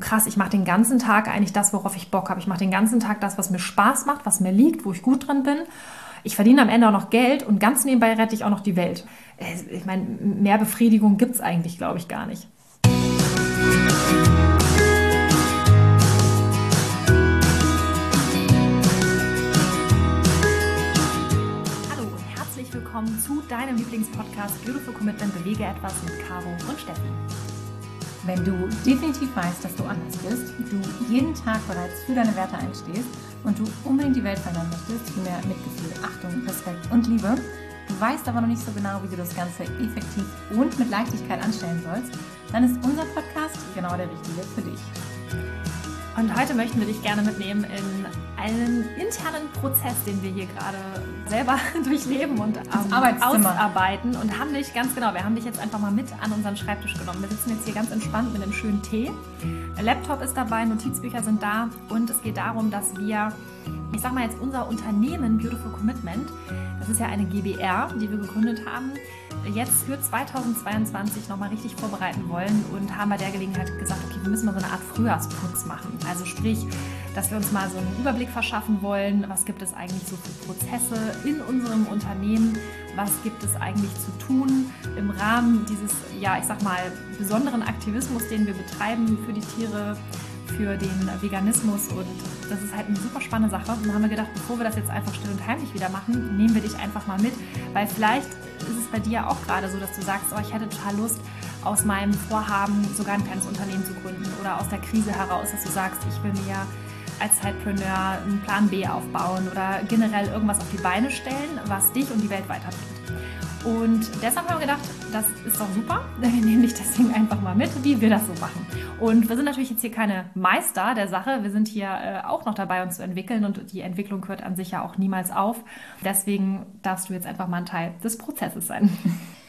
krass, ich mache den ganzen Tag eigentlich das, worauf ich Bock habe. Ich mache den ganzen Tag das, was mir Spaß macht, was mir liegt, wo ich gut drin bin. Ich verdiene am Ende auch noch Geld und ganz nebenbei rette ich auch noch die Welt. Ich meine, mehr Befriedigung gibt es eigentlich, glaube ich, gar nicht. Hallo und herzlich willkommen zu deinem Lieblingspodcast Beautiful Commitment Bewege etwas mit Caro und Steffi. Wenn du definitiv weißt, dass du anders bist, du jeden Tag bereits für deine Werte einstehst und du unbedingt die Welt verändern möchtest, für mehr Mitgefühl, Achtung, Respekt und Liebe, du weißt aber noch nicht so genau, wie du das Ganze effektiv und mit Leichtigkeit anstellen sollst, dann ist unser Podcast genau der richtige für dich. Und heute möchten wir dich gerne mitnehmen in einen internen Prozess, den wir hier gerade selber durchleben und ähm, ausarbeiten und haben dich ganz genau, wir haben dich jetzt einfach mal mit an unseren Schreibtisch genommen. Wir sitzen jetzt hier ganz entspannt mit einem schönen Tee. Der Laptop ist dabei, Notizbücher sind da und es geht darum, dass wir, ich sag mal jetzt unser Unternehmen Beautiful Commitment, das ist ja eine GBR, die wir gegründet haben, jetzt für 2022 nochmal richtig vorbereiten wollen und haben bei der Gelegenheit gesagt, okay, wir müssen mal so eine Art Frühjahrsputz machen. Also sprich, dass wir uns mal so einen Überblick verschaffen wollen, was gibt es eigentlich so für Prozesse in unserem Unternehmen, was gibt es eigentlich zu tun im Rahmen dieses, ja, ich sag mal, besonderen Aktivismus, den wir betreiben für die Tiere, für den Veganismus und das ist halt eine super spannende Sache. Und dann haben wir gedacht, bevor wir das jetzt einfach still und heimlich wieder machen, nehmen wir dich einfach mal mit, weil vielleicht ist es bei dir auch gerade so, dass du sagst, oh, ich hätte total Lust, aus meinem Vorhaben sogar ein kleines Unternehmen zu gründen oder aus der Krise heraus, dass du sagst, ich will mir als Zeitpreneur einen Plan B aufbauen oder generell irgendwas auf die Beine stellen, was dich und die Welt weiterbringt. Und deshalb haben wir gedacht, das ist doch super. Wir nehmen dich deswegen einfach mal mit, wie wir das so machen. Und wir sind natürlich jetzt hier keine Meister der Sache. Wir sind hier äh, auch noch dabei, uns zu entwickeln und die Entwicklung hört an sich ja auch niemals auf. Deswegen darfst du jetzt einfach mal ein Teil des Prozesses sein.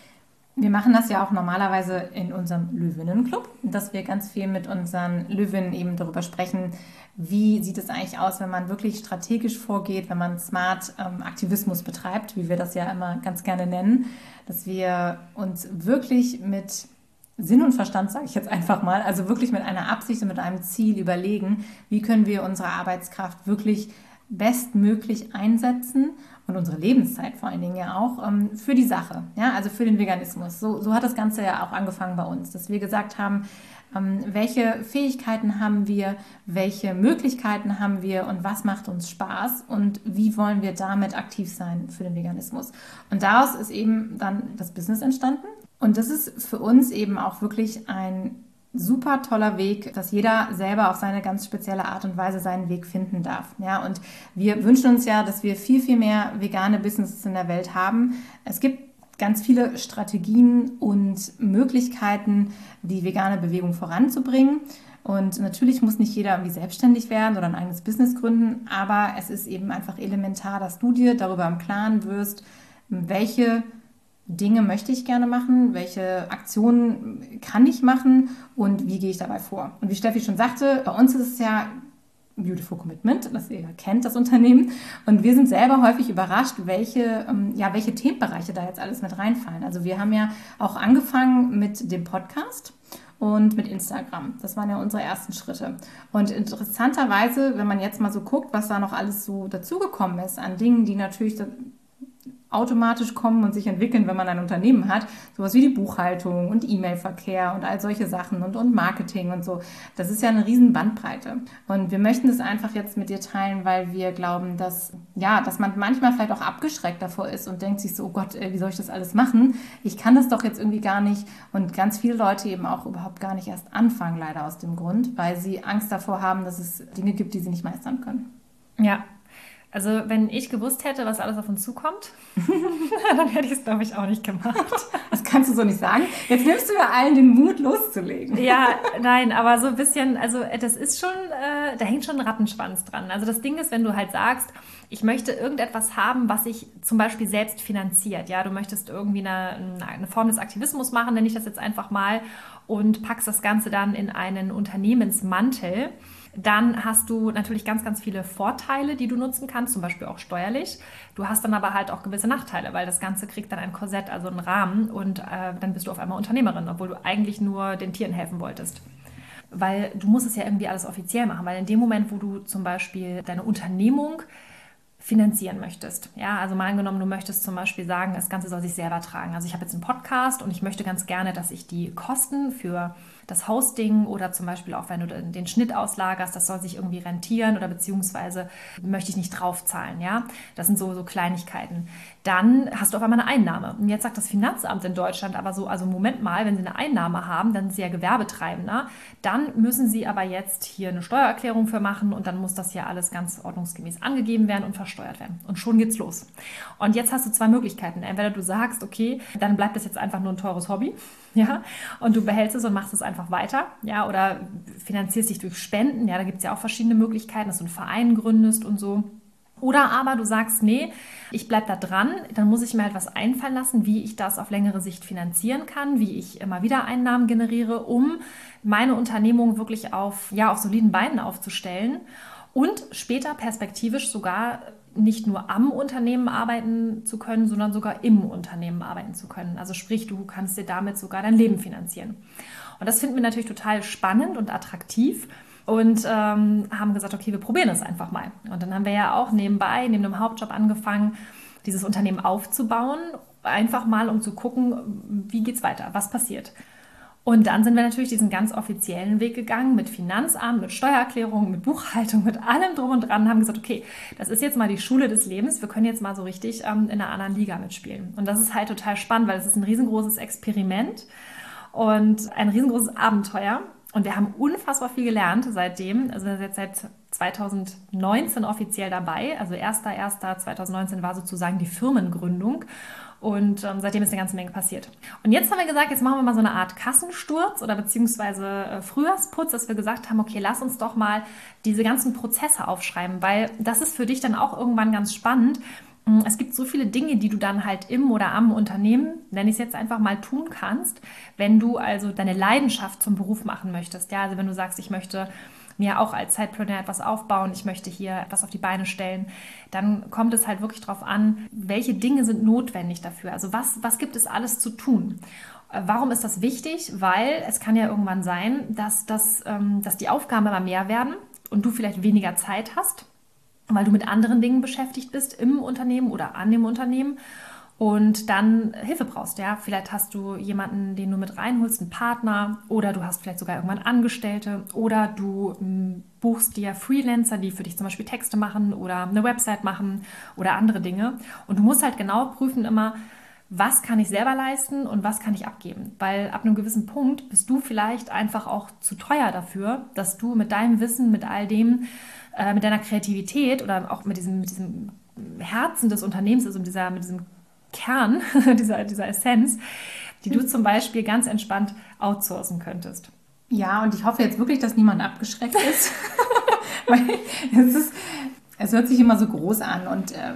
Wir machen das ja auch normalerweise in unserem Löwinnenclub, dass wir ganz viel mit unseren Löwinnen eben darüber sprechen, wie sieht es eigentlich aus, wenn man wirklich strategisch vorgeht, wenn man Smart ähm, Aktivismus betreibt, wie wir das ja immer ganz gerne nennen, dass wir uns wirklich mit Sinn und Verstand, sage ich jetzt einfach mal, also wirklich mit einer Absicht und mit einem Ziel überlegen, wie können wir unsere Arbeitskraft wirklich bestmöglich einsetzen und unsere Lebenszeit vor allen Dingen ja auch ähm, für die Sache, ja, also für den Veganismus. So, so hat das Ganze ja auch angefangen bei uns, dass wir gesagt haben, ähm, welche Fähigkeiten haben wir, welche Möglichkeiten haben wir und was macht uns Spaß und wie wollen wir damit aktiv sein für den Veganismus. Und daraus ist eben dann das Business entstanden. Und das ist für uns eben auch wirklich ein super toller Weg, dass jeder selber auf seine ganz spezielle Art und Weise seinen Weg finden darf. Ja, und wir wünschen uns ja, dass wir viel, viel mehr vegane Businesses in der Welt haben. Es gibt ganz viele Strategien und Möglichkeiten, die vegane Bewegung voranzubringen. Und natürlich muss nicht jeder irgendwie selbstständig werden oder ein eigenes Business gründen, aber es ist eben einfach elementar, dass du dir darüber im Klaren wirst, welche Dinge möchte ich gerne machen, welche Aktionen kann ich machen und wie gehe ich dabei vor. Und wie Steffi schon sagte, bei uns ist es ja Beautiful Commitment, das ihr kennt, das Unternehmen. Und wir sind selber häufig überrascht, welche, ähm, ja, welche Themenbereiche da jetzt alles mit reinfallen. Also wir haben ja auch angefangen mit dem Podcast und mit Instagram. Das waren ja unsere ersten Schritte. Und interessanterweise, wenn man jetzt mal so guckt, was da noch alles so dazugekommen ist an Dingen, die natürlich automatisch kommen und sich entwickeln, wenn man ein Unternehmen hat. Sowas wie die Buchhaltung und E-Mail-Verkehr und all solche Sachen und, und Marketing und so. Das ist ja eine riesen Bandbreite. Und wir möchten das einfach jetzt mit dir teilen, weil wir glauben, dass, ja, dass man manchmal vielleicht auch abgeschreckt davor ist und denkt sich so, oh Gott, wie soll ich das alles machen? Ich kann das doch jetzt irgendwie gar nicht. Und ganz viele Leute eben auch überhaupt gar nicht erst anfangen, leider aus dem Grund, weil sie Angst davor haben, dass es Dinge gibt, die sie nicht meistern können. Ja, also wenn ich gewusst hätte, was alles auf uns zukommt, dann hätte ich es, glaube ich, auch nicht gemacht. Das kannst du so nicht sagen. Jetzt nimmst du mir allen den Mut, loszulegen. Ja, nein, aber so ein bisschen, also das ist schon, äh, da hängt schon ein Rattenschwanz dran. Also das Ding ist, wenn du halt sagst, ich möchte irgendetwas haben, was sich zum Beispiel selbst finanziert. Ja, du möchtest irgendwie eine, eine Form des Aktivismus machen, nenne ich das jetzt einfach mal, und packst das Ganze dann in einen Unternehmensmantel dann hast du natürlich ganz, ganz viele Vorteile, die du nutzen kannst, zum Beispiel auch steuerlich. Du hast dann aber halt auch gewisse Nachteile, weil das Ganze kriegt dann ein Korsett, also einen Rahmen und äh, dann bist du auf einmal Unternehmerin, obwohl du eigentlich nur den Tieren helfen wolltest. weil du musst es ja irgendwie alles offiziell machen, weil in dem Moment, wo du zum Beispiel deine Unternehmung finanzieren möchtest. Ja, also mal angenommen, du möchtest zum Beispiel sagen, das Ganze soll sich selber tragen. Also ich habe jetzt einen Podcast und ich möchte ganz gerne, dass ich die Kosten für das Hosting oder zum Beispiel auch, wenn du den Schnitt auslagerst, das soll sich irgendwie rentieren oder beziehungsweise möchte ich nicht draufzahlen, ja. Das sind so, so Kleinigkeiten. Dann hast du auf einmal eine Einnahme. Und jetzt sagt das Finanzamt in Deutschland aber so, also Moment mal, wenn sie eine Einnahme haben, dann sind sie ja Gewerbetreibender, dann müssen sie aber jetzt hier eine Steuererklärung für machen und dann muss das hier alles ganz ordnungsgemäß angegeben werden und versteuert werden. Und schon geht's los. Und jetzt hast du zwei Möglichkeiten. Entweder du sagst, okay, dann bleibt das jetzt einfach nur ein teures Hobby, ja, und du behältst es und machst es einfach weiter, ja, oder finanzierst dich durch Spenden, ja, da gibt es ja auch verschiedene Möglichkeiten, dass du einen Verein gründest und so. Oder aber du sagst, nee, ich bleibe da dran, dann muss ich mir halt was einfallen lassen, wie ich das auf längere Sicht finanzieren kann, wie ich immer wieder Einnahmen generiere, um meine Unternehmung wirklich auf, ja, auf soliden Beinen aufzustellen und später perspektivisch sogar nicht nur am Unternehmen arbeiten zu können, sondern sogar im Unternehmen arbeiten zu können. Also sprich, du kannst dir damit sogar dein Leben finanzieren. Und das finden wir natürlich total spannend und attraktiv und ähm, haben gesagt, okay, wir probieren es einfach mal. Und dann haben wir ja auch nebenbei, neben dem Hauptjob angefangen, dieses Unternehmen aufzubauen, einfach mal um zu gucken, wie geht es weiter, was passiert. Und dann sind wir natürlich diesen ganz offiziellen Weg gegangen mit Finanzamt, mit Steuererklärung, mit Buchhaltung, mit allem drum und dran und haben gesagt, okay, das ist jetzt mal die Schule des Lebens. Wir können jetzt mal so richtig ähm, in einer anderen Liga mitspielen. Und das ist halt total spannend, weil es ist ein riesengroßes Experiment und ein riesengroßes Abenteuer. Und wir haben unfassbar viel gelernt seitdem. Also wir sind jetzt seit 2019 offiziell dabei. Also 1.1.2019 war sozusagen die Firmengründung. Und ähm, seitdem ist eine ganze Menge passiert. Und jetzt haben wir gesagt, jetzt machen wir mal so eine Art Kassensturz oder beziehungsweise äh, Frühjahrsputz, dass wir gesagt haben, okay, lass uns doch mal diese ganzen Prozesse aufschreiben, weil das ist für dich dann auch irgendwann ganz spannend. Mm, es gibt so viele Dinge, die du dann halt im oder am Unternehmen, nenne ich es jetzt einfach mal, tun kannst, wenn du also deine Leidenschaft zum Beruf machen möchtest. Ja, also wenn du sagst, ich möchte mir auch als Zeitpreneur etwas aufbauen, ich möchte hier etwas auf die Beine stellen, dann kommt es halt wirklich darauf an, welche Dinge sind notwendig dafür. Also was, was gibt es alles zu tun? Äh, warum ist das wichtig? Weil es kann ja irgendwann sein, dass, das, ähm, dass die Aufgaben immer mehr werden und du vielleicht weniger Zeit hast, weil du mit anderen Dingen beschäftigt bist im Unternehmen oder an dem Unternehmen und dann Hilfe brauchst. Ja, vielleicht hast du jemanden, den du mit reinholst, einen Partner, oder du hast vielleicht sogar irgendwann Angestellte, oder du m, buchst dir Freelancer, die für dich zum Beispiel Texte machen oder eine Website machen oder andere Dinge. Und du musst halt genau prüfen immer, was kann ich selber leisten und was kann ich abgeben. Weil ab einem gewissen Punkt bist du vielleicht einfach auch zu teuer dafür, dass du mit deinem Wissen, mit all dem, äh, mit deiner Kreativität oder auch mit diesem, mit diesem Herzen des Unternehmens, also mit, dieser, mit diesem Kern, dieser, dieser Essenz, die du zum Beispiel ganz entspannt outsourcen könntest. Ja, und ich hoffe jetzt wirklich, dass niemand abgeschreckt ist. Weil es ist, es hört sich immer so groß an und äh,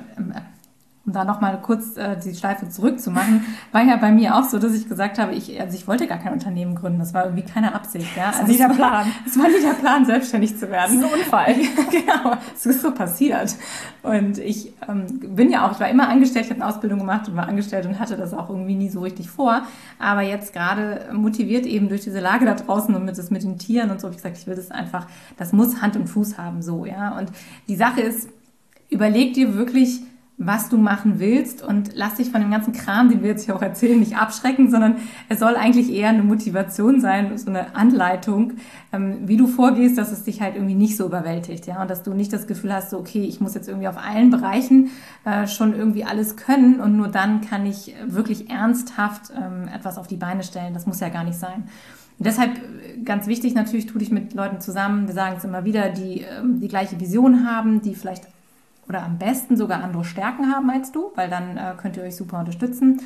um da nochmal kurz äh, die Schleife zurückzumachen, war ja bei mir auch so, dass ich gesagt habe, ich, also ich wollte gar kein Unternehmen gründen. Das war irgendwie keine Absicht. Ja? Das war also nicht der Plan. Es war nicht der Plan, selbstständig zu werden. Das ist ein Unfall. genau, es ist so passiert. Und ich ähm, bin ja auch, ich war immer angestellt, ich habe eine Ausbildung gemacht und war angestellt und hatte das auch irgendwie nie so richtig vor. Aber jetzt gerade motiviert eben durch diese Lage da draußen und mit, das, mit den Tieren und so, habe ich gesagt, ich will das einfach, das muss Hand und Fuß haben, so, ja. Und die Sache ist, überleg dir wirklich, was du machen willst und lass dich von dem ganzen Kram, den wir jetzt hier auch erzählen, nicht abschrecken, sondern es soll eigentlich eher eine Motivation sein, so eine Anleitung, ähm, wie du vorgehst, dass es dich halt irgendwie nicht so überwältigt, ja, und dass du nicht das Gefühl hast, so, okay, ich muss jetzt irgendwie auf allen Bereichen äh, schon irgendwie alles können und nur dann kann ich wirklich ernsthaft ähm, etwas auf die Beine stellen. Das muss ja gar nicht sein. Und deshalb äh, ganz wichtig natürlich, tu dich mit Leuten zusammen, wir sagen es immer wieder, die ähm, die gleiche Vision haben, die vielleicht oder am besten sogar andere Stärken haben als du, weil dann äh, könnt ihr euch super unterstützen.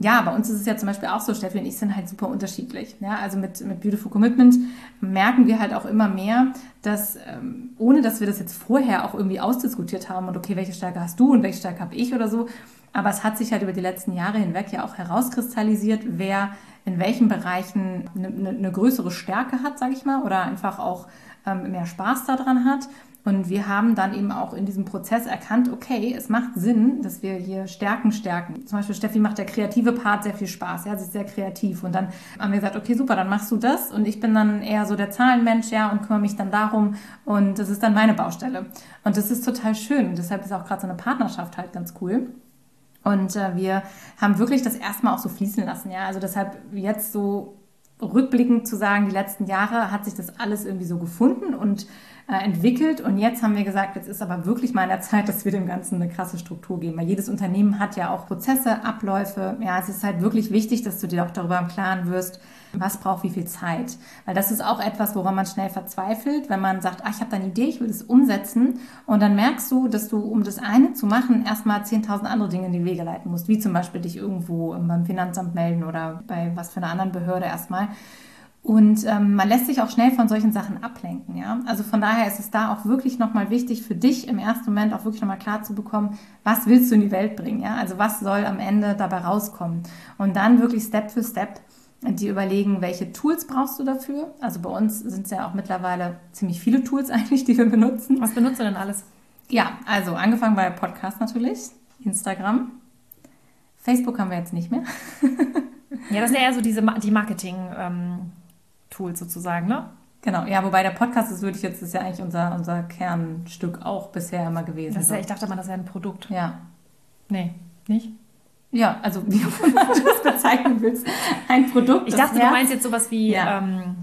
Ja, bei uns ist es ja zum Beispiel auch so, Steffi und ich sind halt super unterschiedlich. Ja, also mit, mit Beautiful Commitment merken wir halt auch immer mehr, dass ähm, ohne dass wir das jetzt vorher auch irgendwie ausdiskutiert haben und okay, welche Stärke hast du und welche Stärke habe ich oder so, Aber es hat sich halt über die letzten Jahre hinweg ja auch herauskristallisiert, wer in welchen Bereichen eine, eine größere Stärke hat, sage ich mal, oder einfach auch ähm, mehr Spaß daran hat. Und wir haben dann eben auch in diesem Prozess erkannt, okay, es macht Sinn, dass wir hier Stärken stärken. Zum Beispiel Steffi macht der kreative Part sehr viel Spaß, ja, sie ist sehr kreativ. Und dann haben wir gesagt, okay, super, dann machst du das. Und ich bin dann eher so der Zahlenmensch, ja, und kümmere mich dann darum. Und das ist dann meine Baustelle. Und das ist total schön. Deshalb ist auch gerade so eine Partnerschaft halt ganz cool. Und äh, wir haben wirklich das erstmal auch so fließen lassen, ja. Also deshalb jetzt so rückblickend zu sagen, die letzten Jahre hat sich das alles irgendwie so gefunden und äh, entwickelt. Und jetzt haben wir gesagt, jetzt ist aber wirklich mal an der Zeit, dass wir dem Ganzen eine krasse Struktur geben. Weil jedes Unternehmen hat ja auch Prozesse, Abläufe. Ja, es ist halt wirklich wichtig, dass du dir auch darüber im Klaren wirst, was braucht wie viel Zeit. Weil das ist auch etwas, woran man schnell verzweifelt, wenn man sagt, ah, ich habe da eine Idee, ich will das umsetzen. Und dann merkst du, dass du, um das eine zu machen, erstmal 10.000 andere Dinge in die Wege leiten musst. Wie zum Beispiel dich irgendwo beim Finanzamt melden oder bei was für einer anderen Behörde erstmal. Und ähm, man lässt sich auch schnell von solchen Sachen ablenken, ja. Also von daher ist es da auch wirklich nochmal wichtig für dich im ersten Moment auch wirklich nochmal klar zu bekommen, was willst du in die Welt bringen, ja. Also was soll am Ende dabei rauskommen? Und dann wirklich Step für Step die überlegen, welche Tools brauchst du dafür. Also bei uns sind es ja auch mittlerweile ziemlich viele Tools eigentlich, die wir benutzen. Was benutzt du denn alles? Ja, also angefangen bei Podcast natürlich, Instagram, Facebook haben wir jetzt nicht mehr. ja, das sind ja eher so diese die Marketing. Ähm Tools sozusagen, ne? Genau, ja, wobei der Podcast ist, würde ich jetzt, ist ja eigentlich unser, unser Kernstück auch bisher immer gewesen. Das ist ja, ich dachte mal, das wäre ein Produkt. Ja. Nee, nicht? Ja, also wie du das bezeichnen willst. Ein Produkt. Ich dachte, du meinst jetzt sowas wie. Ja. Ähm,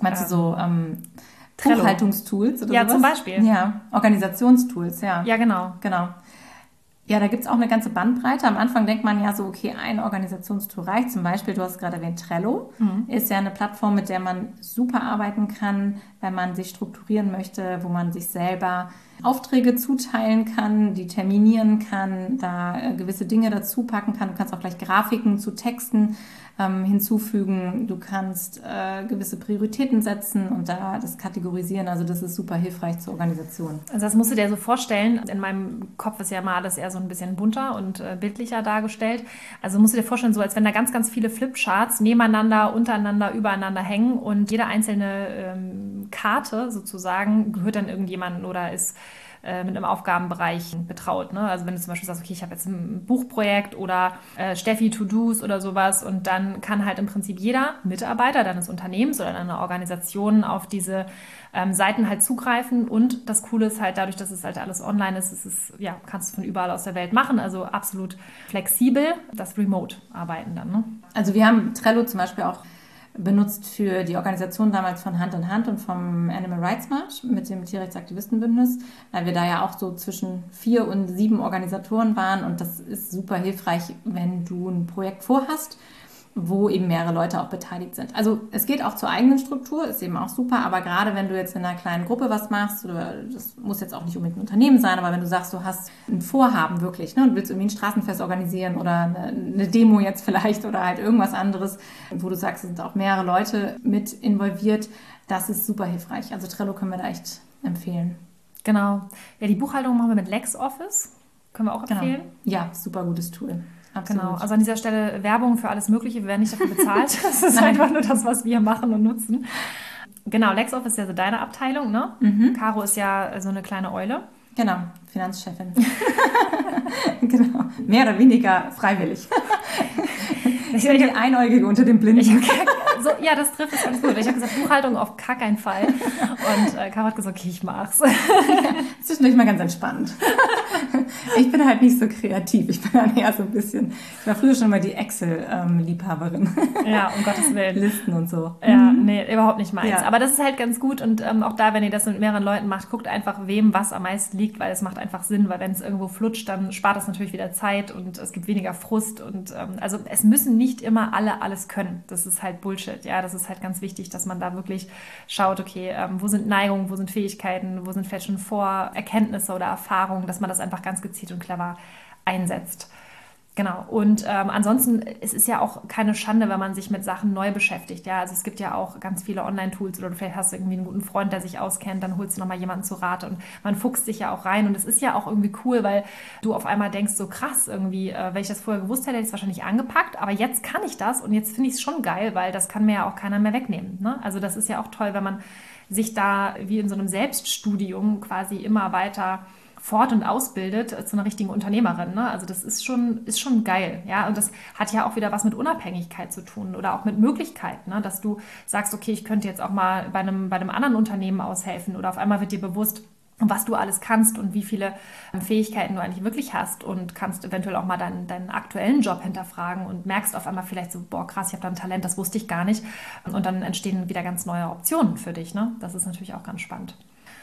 meinst du so ähm, Buchhaltungstools oder Ja, sowas? zum Beispiel. Ja, Organisationstools, ja. Ja, genau. Genau. Ja, da gibt es auch eine ganze Bandbreite. Am Anfang denkt man ja so, okay, ein Organisationstool reicht. Zum Beispiel, du hast gerade erwähnt, Trello mhm. ist ja eine Plattform, mit der man super arbeiten kann, wenn man sich strukturieren möchte, wo man sich selber Aufträge zuteilen kann, die terminieren kann, da äh, gewisse Dinge dazu packen kann. Du kannst auch gleich Grafiken zu Texten ähm, hinzufügen. Du kannst äh, gewisse Prioritäten setzen und da das kategorisieren. Also das ist super hilfreich zur Organisation. Also das musst du dir so vorstellen. In meinem Kopf ist ja mal alles eher so ein bisschen bunter und äh, bildlicher dargestellt. Also musst du dir vorstellen, so als wenn da ganz, ganz viele Flipcharts nebeneinander, untereinander, übereinander hängen und jede einzelne ähm, Karte sozusagen gehört dann irgendjemandem oder ist äh, mit einem Aufgabenbereich betraut. Ne? Also wenn du zum Beispiel sagst, okay, ich habe jetzt ein Buchprojekt oder äh, Steffi To-Dos oder sowas und dann kann halt im Prinzip jeder Mitarbeiter deines Unternehmens oder deiner Organisation auf diese ähm, Seiten halt zugreifen und das Coole ist halt dadurch, dass es halt alles online ist, ist es, ja, kannst du von überall aus der Welt machen, also absolut flexibel, das Remote-Arbeiten dann. Ne? Also wir haben Trello zum Beispiel auch benutzt für die Organisation damals von Hand in Hand und vom Animal Rights March mit dem Tierrechtsaktivistenbündnis, weil wir da ja auch so zwischen vier und sieben Organisatoren waren. Und das ist super hilfreich, wenn du ein Projekt vorhast wo eben mehrere Leute auch beteiligt sind. Also es geht auch zur eigenen Struktur, ist eben auch super, aber gerade wenn du jetzt in einer kleinen Gruppe was machst, oder das muss jetzt auch nicht unbedingt ein Unternehmen sein, aber wenn du sagst, du hast ein Vorhaben wirklich ne, und willst irgendwie ein Straßenfest organisieren oder eine, eine Demo jetzt vielleicht oder halt irgendwas anderes, wo du sagst, es sind auch mehrere Leute mit involviert, das ist super hilfreich. Also Trello können wir da echt empfehlen. Genau. Ja, die Buchhaltung machen wir mit LexOffice. Können wir auch genau. empfehlen. Genau. Ja, super gutes Tool. Absolut. Genau, also an dieser Stelle Werbung für alles Mögliche. Wir werden nicht dafür bezahlt. Das ist einfach nur das, was wir machen und nutzen. Genau, LexOffice ist ja so deine Abteilung, ne? Mhm. Caro ist ja so eine kleine Eule. Genau, Finanzchefin. genau, mehr oder weniger freiwillig. Ich bin die Einäugige unter den Blinden. So, ja, das trifft es ganz gut. Ich habe gesagt, Buchhaltung auf gar keinen Fall. Und äh, Caro hat gesagt, okay, ich mach's. Das nicht mal ganz entspannt. Ich bin halt nicht so kreativ. Ich bin dann eher so ein bisschen, ich war früher schon mal die Excel-Liebhaberin. Ja, um Gottes Willen. Listen und so. Ja, mhm. nee, überhaupt nicht meins. Ja. Aber das ist halt ganz gut. Und ähm, auch da, wenn ihr das mit mehreren Leuten macht, guckt einfach, wem was am meisten liegt, weil es macht einfach Sinn, weil wenn es irgendwo flutscht, dann spart es natürlich wieder Zeit und es gibt weniger Frust. Und ähm, also es müssen nicht immer alle alles können. Das ist halt Bullshit. Ja, das ist halt ganz wichtig, dass man da wirklich schaut, okay, ähm, wo sind Neigungen, wo sind Fähigkeiten, wo sind vielleicht schon Vorerkenntnisse oder Erfahrungen, dass man das einfach ganz gezielt und clever einsetzt. Genau. Und ähm, ansonsten, es ist ja auch keine Schande, wenn man sich mit Sachen neu beschäftigt. Ja, also es gibt ja auch ganz viele Online-Tools oder vielleicht hast du irgendwie einen guten Freund, der sich auskennt, dann holst du nochmal jemanden zu Rate und man fuchst sich ja auch rein. Und es ist ja auch irgendwie cool, weil du auf einmal denkst, so krass irgendwie, äh, wenn ich das vorher gewusst hätte, hätte ich es wahrscheinlich angepackt. Aber jetzt kann ich das und jetzt finde ich es schon geil, weil das kann mir ja auch keiner mehr wegnehmen. Ne? Also das ist ja auch toll, wenn man sich da wie in so einem Selbststudium quasi immer weiter fort- und ausbildet zu einer richtigen Unternehmerin. Ne? Also das ist schon, ist schon geil. Ja? Und das hat ja auch wieder was mit Unabhängigkeit zu tun oder auch mit Möglichkeiten, ne? dass du sagst, okay, ich könnte jetzt auch mal bei einem, bei einem anderen Unternehmen aushelfen oder auf einmal wird dir bewusst, was du alles kannst und wie viele Fähigkeiten du eigentlich wirklich hast und kannst eventuell auch mal deinen, deinen aktuellen Job hinterfragen und merkst auf einmal vielleicht so, boah, krass, ich habe da ein Talent, das wusste ich gar nicht. Und dann entstehen wieder ganz neue Optionen für dich. Ne? Das ist natürlich auch ganz spannend.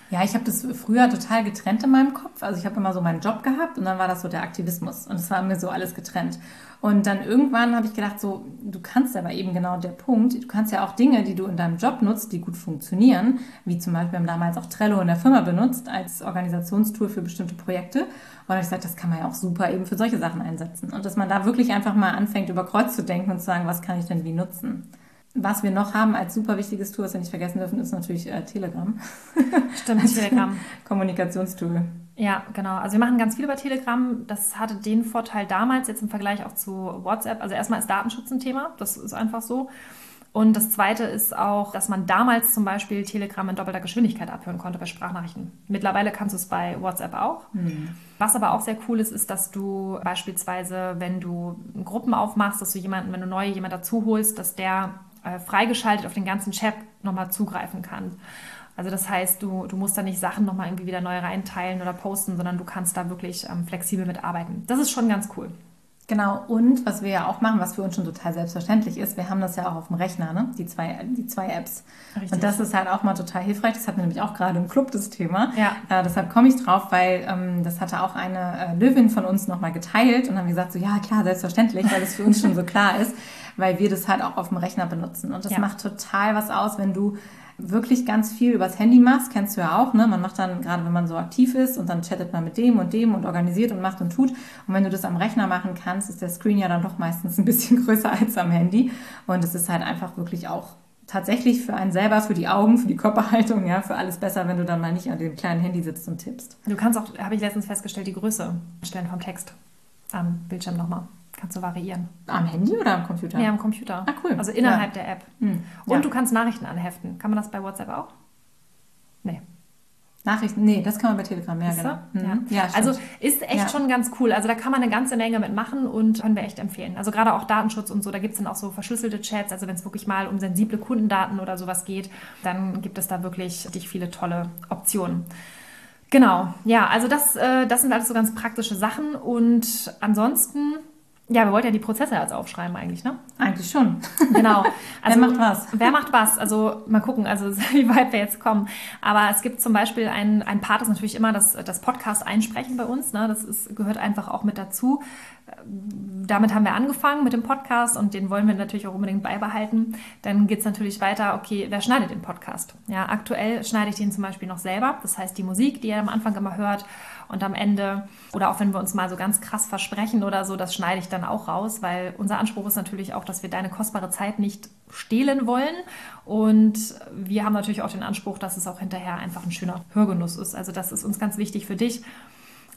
Ja, ich habe das früher total getrennt in meinem Kopf. Also ich habe immer so meinen Job gehabt und dann war das so der Aktivismus und es war mir so alles getrennt. Und dann irgendwann habe ich gedacht, so, du kannst aber eben genau der Punkt, du kannst ja auch Dinge, die du in deinem Job nutzt, die gut funktionieren, wie zum Beispiel, haben damals auch Trello in der Firma benutzt als Organisationstool für bestimmte Projekte. Und ich gesagt, das kann man ja auch super eben für solche Sachen einsetzen. Und dass man da wirklich einfach mal anfängt, über Kreuz zu denken und zu sagen, was kann ich denn wie nutzen. Was wir noch haben als super wichtiges Tool, was wir nicht vergessen dürfen, ist natürlich äh, Telegram. Stimmt, Telegram. Kommunikationstool. Ja, genau. Also wir machen ganz viel über Telegram. Das hatte den Vorteil damals, jetzt im Vergleich auch zu WhatsApp. Also erstmal ist Datenschutz ein Thema. Das ist einfach so. Und das Zweite ist auch, dass man damals zum Beispiel Telegram in doppelter Geschwindigkeit abhören konnte bei Sprachnachrichten. Mittlerweile kannst du es bei WhatsApp auch. Mhm. Was aber auch sehr cool ist, ist, dass du beispielsweise, wenn du Gruppen aufmachst, dass du jemanden, wenn du neu jemanden dazu holst, dass der äh, freigeschaltet auf den ganzen Chat nochmal zugreifen kann. Also das heißt, du, du musst da nicht Sachen nochmal irgendwie wieder neu reinteilen oder posten, sondern du kannst da wirklich ähm, flexibel mitarbeiten. Das ist schon ganz cool. Genau, und was wir ja auch machen, was für uns schon total selbstverständlich ist, wir haben das ja auch auf dem Rechner, ne? die, zwei, die zwei Apps. Richtig. Und das ist halt auch mal total hilfreich. Das hatten wir nämlich auch gerade im Club das Thema. Ja. Äh, deshalb komme ich drauf, weil ähm, das hatte auch eine äh, Löwin von uns nochmal geteilt und haben gesagt, so ja klar, selbstverständlich, weil das für uns schon so klar ist weil wir das halt auch auf dem Rechner benutzen. Und das ja. macht total was aus, wenn du wirklich ganz viel übers Handy machst, kennst du ja auch, ne? Man macht dann, gerade wenn man so aktiv ist und dann chattet man mit dem und dem und organisiert und macht und tut. Und wenn du das am Rechner machen kannst, ist der Screen ja dann doch meistens ein bisschen größer als am Handy. Und es ist halt einfach wirklich auch tatsächlich für einen selber, für die Augen, für die Körperhaltung, ja, für alles besser, wenn du dann mal nicht an dem kleinen Handy sitzt und tippst. Du kannst auch, habe ich letztens festgestellt, die Größe stellen vom Text am Bildschirm nochmal. Kannst du variieren. Am Handy oder am Computer? Ja, am Computer. Ah, cool. Also innerhalb ja. der App. Hm. Und ja. du kannst Nachrichten anheften. Kann man das bei WhatsApp auch? Nee. Nachrichten, nee, das kann man bei Telegram, ja, genau. Mhm. Ja. ja also ist echt ja. schon ganz cool. Also da kann man eine ganze Menge mitmachen und können wir echt empfehlen. Also gerade auch Datenschutz und so, da gibt es dann auch so verschlüsselte Chats. Also wenn es wirklich mal um sensible Kundendaten oder sowas geht, dann gibt es da wirklich richtig viele tolle Optionen. Genau, ja, also das, äh, das sind alles so ganz praktische Sachen und ansonsten ja, wir wollten ja die Prozesse jetzt aufschreiben eigentlich, ne? Eigentlich schon. Genau. Also, wer macht was? Wer macht was? Also mal gucken, also wie weit wir jetzt kommen. Aber es gibt zum Beispiel ein, ein Part, das natürlich immer das, das Podcast einsprechen bei uns. Ne? Das ist, gehört einfach auch mit dazu. Damit haben wir angefangen mit dem Podcast und den wollen wir natürlich auch unbedingt beibehalten. Dann geht es natürlich weiter, okay, wer schneidet den Podcast? Ja, aktuell schneide ich den zum Beispiel noch selber. Das heißt, die Musik, die ihr am Anfang immer hört und am Ende, oder auch wenn wir uns mal so ganz krass versprechen oder so, das schneide ich dann auch raus, weil unser Anspruch ist natürlich auch, dass wir deine kostbare Zeit nicht stehlen wollen. Und wir haben natürlich auch den Anspruch, dass es auch hinterher einfach ein schöner Hörgenuss ist. Also das ist uns ganz wichtig für dich.